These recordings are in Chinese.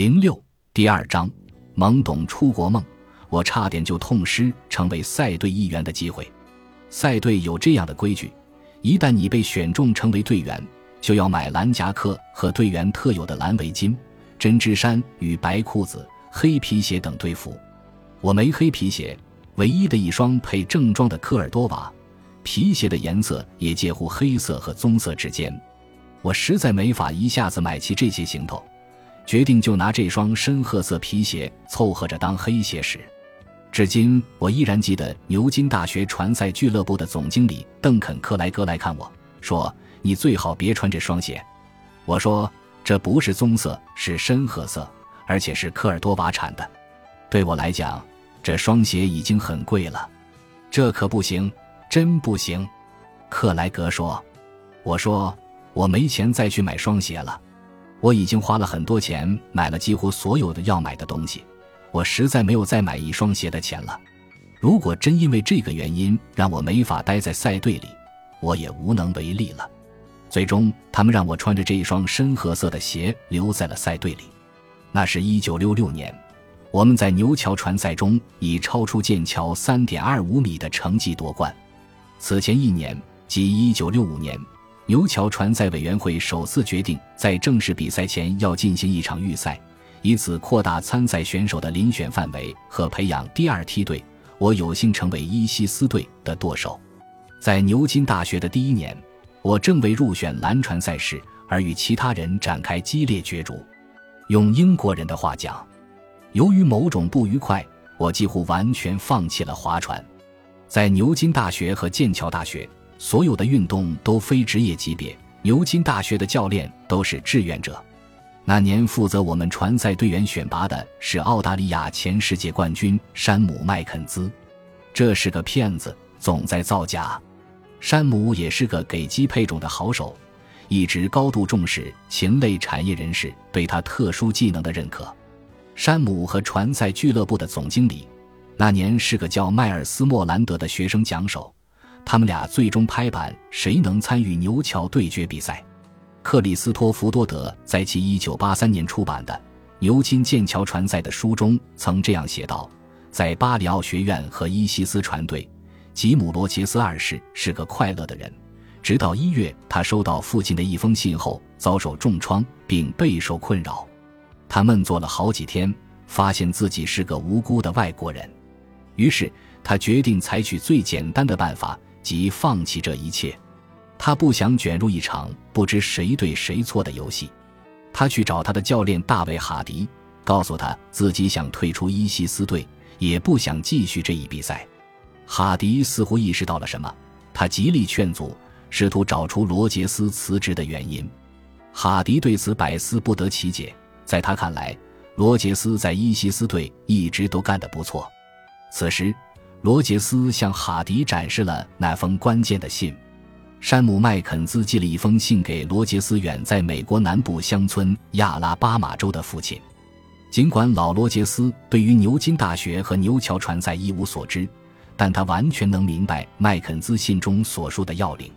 零六第二章，懵懂出国梦，我差点就痛失成为赛队一员的机会。赛队有这样的规矩：一旦你被选中成为队员，就要买蓝夹克和队员特有的蓝围巾、针织衫与白裤子、黑皮鞋等队服。我没黑皮鞋，唯一的一双配正装的科尔多瓦皮鞋的颜色也介乎黑色和棕色之间。我实在没法一下子买齐这些行头。决定就拿这双深褐色皮鞋凑合着当黑鞋使，至今我依然记得牛津大学传赛俱乐部的总经理邓肯·克莱格来看我说：“你最好别穿这双鞋。”我说：“这不是棕色，是深褐色，而且是科尔多瓦产的。对我来讲，这双鞋已经很贵了。”这可不行，真不行。”克莱格说。“我说我没钱再去买双鞋了。”我已经花了很多钱买了几乎所有的要买的东西，我实在没有再买一双鞋的钱了。如果真因为这个原因让我没法待在赛队里，我也无能为力了。最终，他们让我穿着这一双深褐色的鞋留在了赛队里。那是一九六六年，我们在牛桥传赛中以超出剑桥三点二五米的成绩夺冠。此前一年，即一九六五年。牛桥船赛委员会首次决定在正式比赛前要进行一场预赛，以此扩大参赛选手的遴选范围和培养第二梯队。我有幸成为伊西斯队的舵手。在牛津大学的第一年，我正为入选蓝船赛事而与其他人展开激烈角逐。用英国人的话讲，由于某种不愉快，我几乎完全放弃了划船。在牛津大学和剑桥大学。所有的运动都非职业级别。牛津大学的教练都是志愿者。那年负责我们传赛队员选拔的是澳大利亚前世界冠军山姆·麦肯兹。这是个骗子，总在造假。山姆也是个给鸡配种的好手，一直高度重视禽类产业人士对他特殊技能的认可。山姆和传赛俱乐部的总经理，那年是个叫迈尔斯·莫兰德的学生讲手。他们俩最终拍板，谁能参与牛桥对决比赛？克里斯托弗多德在其1983年出版的《牛津剑桥船赛》的书中曾这样写道：在巴里奥学院和伊西斯船队，吉姆罗杰斯二世是个快乐的人。直到一月，他收到父亲的一封信后，遭受重创并备受困扰。他闷坐了好几天，发现自己是个无辜的外国人。于是他决定采取最简单的办法。即放弃这一切，他不想卷入一场不知谁对谁错的游戏。他去找他的教练大卫·哈迪，告诉他自己想退出伊西斯队，也不想继续这一比赛。哈迪似乎意识到了什么，他极力劝阻，试图找出罗杰斯辞职的原因。哈迪对此百思不得其解，在他看来，罗杰斯在伊西斯队一直都干得不错。此时。罗杰斯向哈迪展示了那封关键的信。山姆·麦肯兹寄了一封信给罗杰斯远在美国南部乡村亚拉巴马州的父亲。尽管老罗杰斯对于牛津大学和牛桥船赛一无所知，但他完全能明白麦肯兹信中所述的要领。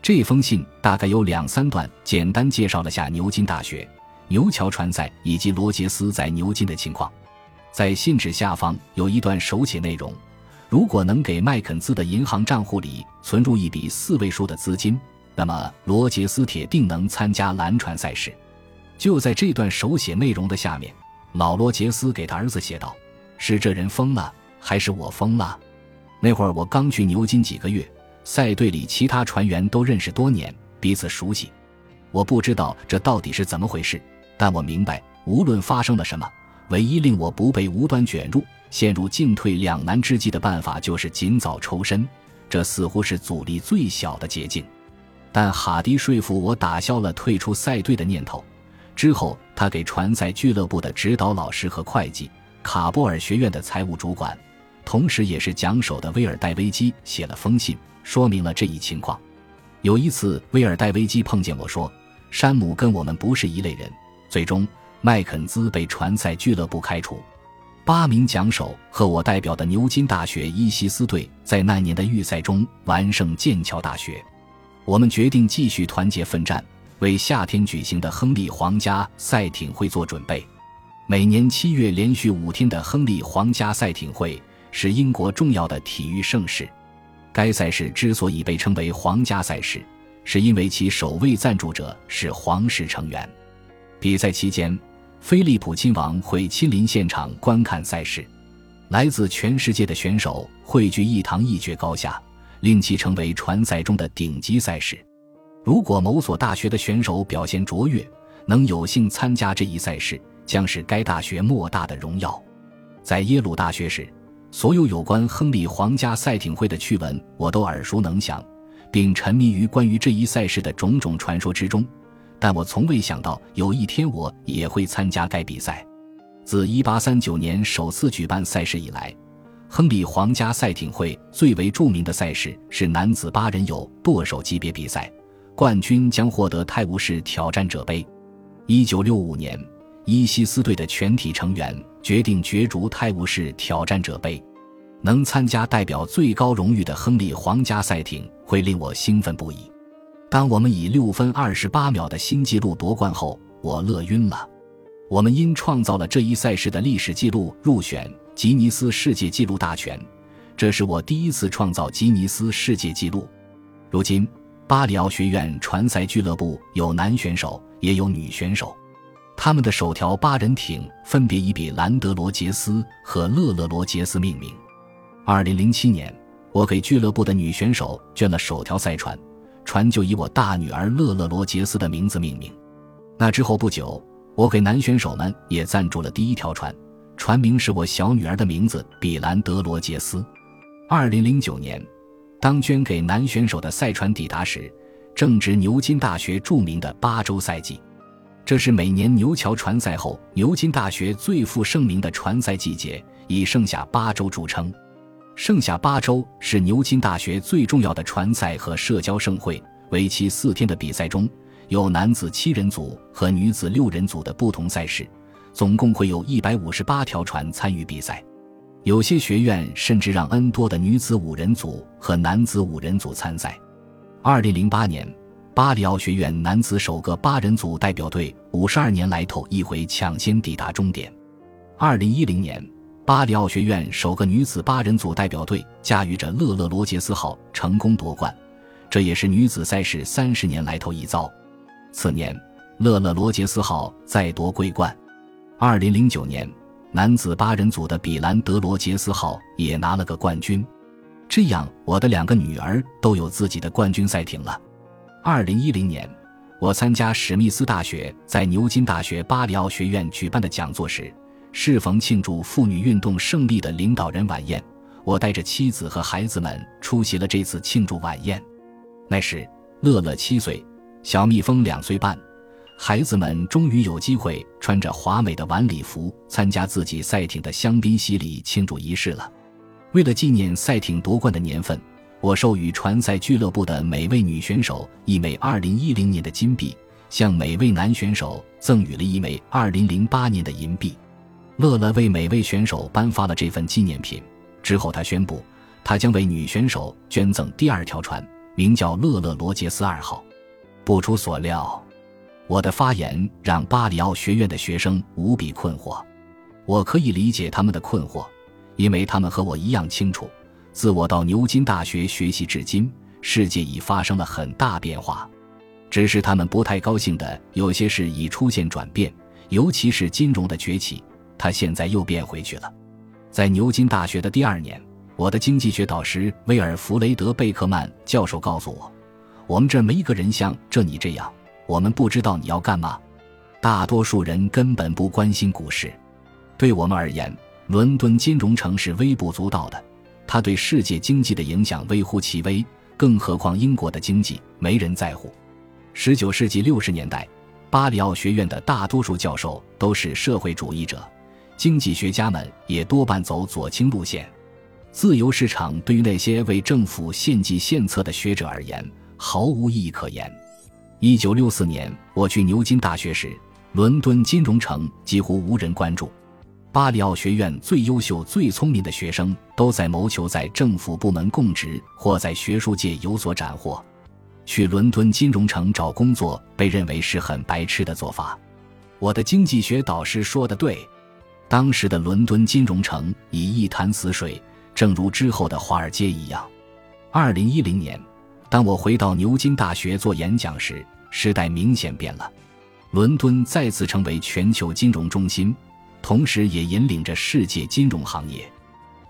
这封信大概有两三段，简单介绍了下牛津大学、牛桥船赛以及罗杰斯在牛津的情况。在信纸下方有一段手写内容。如果能给麦肯兹的银行账户里存入一笔四位数的资金，那么罗杰斯铁定能参加蓝船赛事。就在这段手写内容的下面，老罗杰斯给他儿子写道：“是这人疯了，还是我疯了？那会儿我刚去牛津几个月，赛队里其他船员都认识多年，彼此熟悉。我不知道这到底是怎么回事，但我明白，无论发生了什么，唯一令我不被无端卷入。”陷入进退两难之际的办法就是尽早抽身，这似乎是阻力最小的捷径。但哈迪说服我打消了退出赛队的念头。之后，他给船赛俱乐部的指导老师和会计、卡波尔学院的财务主管，同时也是讲手的威尔戴维基写了封信，说明了这一情况。有一次，威尔戴维基碰见我说：“山姆跟我们不是一类人。”最终，麦肯兹被船赛俱乐部开除。八名桨手和我代表的牛津大学伊西斯队在那年的预赛中完胜剑桥大学。我们决定继续团结奋战，为夏天举行的亨利皇家赛艇会做准备。每年七月连续五天的亨利皇家赛艇会是英国重要的体育盛事。该赛事之所以被称为皇家赛事，是因为其首位赞助者是皇室成员。比赛期间，菲利普亲王会亲临现场观看赛事，来自全世界的选手汇聚一堂，一决高下，令其成为船赛中的顶级赛事。如果某所大学的选手表现卓越，能有幸参加这一赛事。将是该大学莫大的荣耀。在耶鲁大学时，所有有关亨利皇家赛艇会的趣闻我都耳熟能详，并沉迷于关于这一赛事的种种传说之中。但我从未想到有一天我也会参加该比赛。自1839年首次举办赛事以来，亨利皇家赛艇会最为著名的赛事是男子八人游舵手级别比赛，冠军将获得泰晤士挑战者杯。1965年。伊西斯队的全体成员决定角逐泰晤士挑战者杯，能参加代表最高荣誉的亨利皇家赛艇会令我兴奋不已。当我们以六分二十八秒的新纪录夺冠后，我乐晕了。我们因创造了这一赛事的历史纪录入选吉尼斯世界纪录大全，这是我第一次创造吉尼斯世界纪录。如今，巴里奥学院船赛俱乐部有男选手，也有女选手。他们的首条八人艇分别以比兰德罗杰斯和勒勒罗杰斯命名。二零零七年，我给俱乐部的女选手捐了首条赛船，船就以我大女儿勒勒罗杰斯的名字命名。那之后不久，我给男选手们也赞助了第一条船，船名是我小女儿的名字比兰德罗杰斯。二零零九年，当捐给男选手的赛船抵达时，正值牛津大学著名的八周赛季。这是每年牛桥船赛后，牛津大学最负盛名的船赛季节，以盛夏八周著称。剩下八周是牛津大学最重要的船赛和社交盛会，为期四天的比赛中有男子七人组和女子六人组的不同赛事，总共会有一百五十八条船参与比赛。有些学院甚至让 N 多的女子五人组和男子五人组参赛。二零零八年。巴里奥学院男子首个八人组代表队五十二年来头一回抢先抵达终点。二零一零年，巴里奥学院首个女子八人组代表队驾驭着勒勒罗杰斯号成功夺冠，这也是女子赛事三十年来头一遭。次年，勒勒罗杰斯号再夺桂冠。二零零九年，男子八人组的比兰德罗杰斯号也拿了个冠军。这样，我的两个女儿都有自己的冠军赛艇了。二零一零年，我参加史密斯大学在牛津大学巴里奥学院举办的讲座时，适逢庆祝妇女运动胜利的领导人晚宴，我带着妻子和孩子们出席了这次庆祝晚宴。那时，乐乐七岁，小蜜蜂两岁半，孩子们终于有机会穿着华美的晚礼服参加自己赛艇的香槟洗礼庆祝仪式了。为了纪念赛艇夺冠的年份。我授予船赛俱乐部的每位女选手一枚2010年的金币，向每位男选手赠予了一枚2008年的银币。乐乐为每位选手颁发了这份纪念品之后，他宣布，他将为女选手捐赠第二条船，名叫“乐乐罗杰斯二号”。不出所料，我的发言让巴里奥学院的学生无比困惑。我可以理解他们的困惑，因为他们和我一样清楚。自我到牛津大学学习至今，世界已发生了很大变化。只是他们不太高兴的有些事已出现转变，尤其是金融的崛起，他现在又变回去了。在牛津大学的第二年，我的经济学导师威尔弗雷德贝克曼教授告诉我：“我们这没一个人像这你这样，我们不知道你要干嘛。大多数人根本不关心股市。对我们而言，伦敦金融城是微不足道的。”它对世界经济的影响微乎其微，更何况英国的经济没人在乎。十九世纪六十年代，巴里奥学院的大多数教授都是社会主义者，经济学家们也多半走左倾路线。自由市场对于那些为政府献计献策的学者而言毫无意义可言。一九六四年我去牛津大学时，伦敦金融城几乎无人关注。巴里奥学院最优秀、最聪明的学生都在谋求在政府部门供职或在学术界有所斩获。去伦敦金融城找工作被认为是很白痴的做法。我的经济学导师说的对，当时的伦敦金融城已一潭死水，正如之后的华尔街一样。二零一零年，当我回到牛津大学做演讲时，时代明显变了，伦敦再次成为全球金融中心，同时也引领着世界金融行业。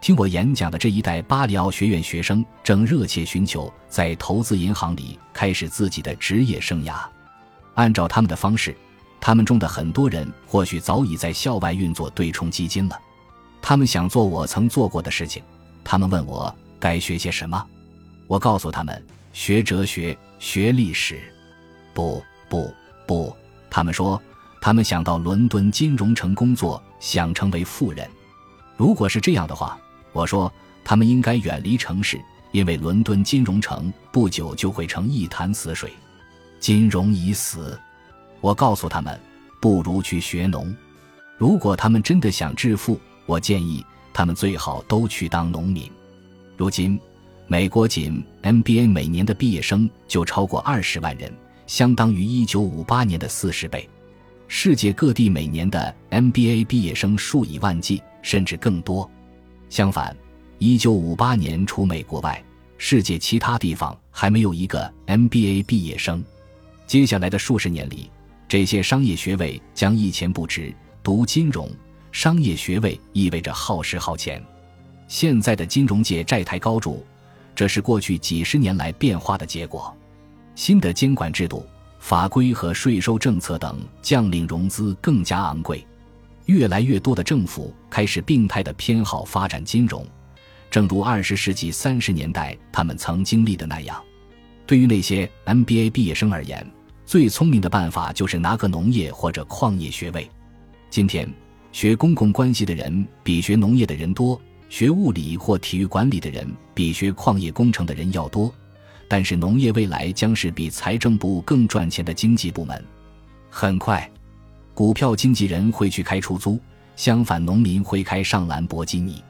听我演讲的这一代巴里奥学院学生正热切寻求在投资银行里开始自己的职业生涯。按照他们的方式，他们中的很多人或许早已在校外运作对冲基金了。他们想做我曾做过的事情。他们问我该学些什么，我告诉他们学哲学、学历史。不不不，他们说他们想到伦敦金融城工作，想成为富人。如果是这样的话。我说，他们应该远离城市，因为伦敦金融城不久就会成一潭死水，金融已死。我告诉他们，不如去学农。如果他们真的想致富，我建议他们最好都去当农民。如今，美国仅 MBA 每年的毕业生就超过二十万人，相当于1958年的四十倍。世界各地每年的 MBA 毕业生数以万计，甚至更多。相反，一九五八年除美国外，世界其他地方还没有一个 MBA 毕业生。接下来的数十年里，这些商业学位将一钱不值。读金融商业学位意味着耗时耗钱。现在的金融界债台高筑，这是过去几十年来变化的结果。新的监管制度、法规和税收政策等将令融资更加昂贵。越来越多的政府开始病态的偏好发展金融，正如二十世纪三十年代他们曾经历的那样。对于那些 MBA 毕业生而言，最聪明的办法就是拿个农业或者矿业学位。今天，学公共关系的人比学农业的人多，学物理或体育管理的人比学矿业工程的人要多。但是，农业未来将是比财政部更赚钱的经济部门。很快。股票经纪人会去开出租，相反，农民会开上兰博基尼。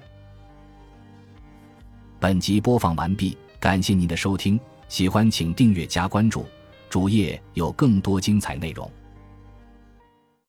本集播放完毕，感谢您的收听，喜欢请订阅加关注，主页有更多精彩内容。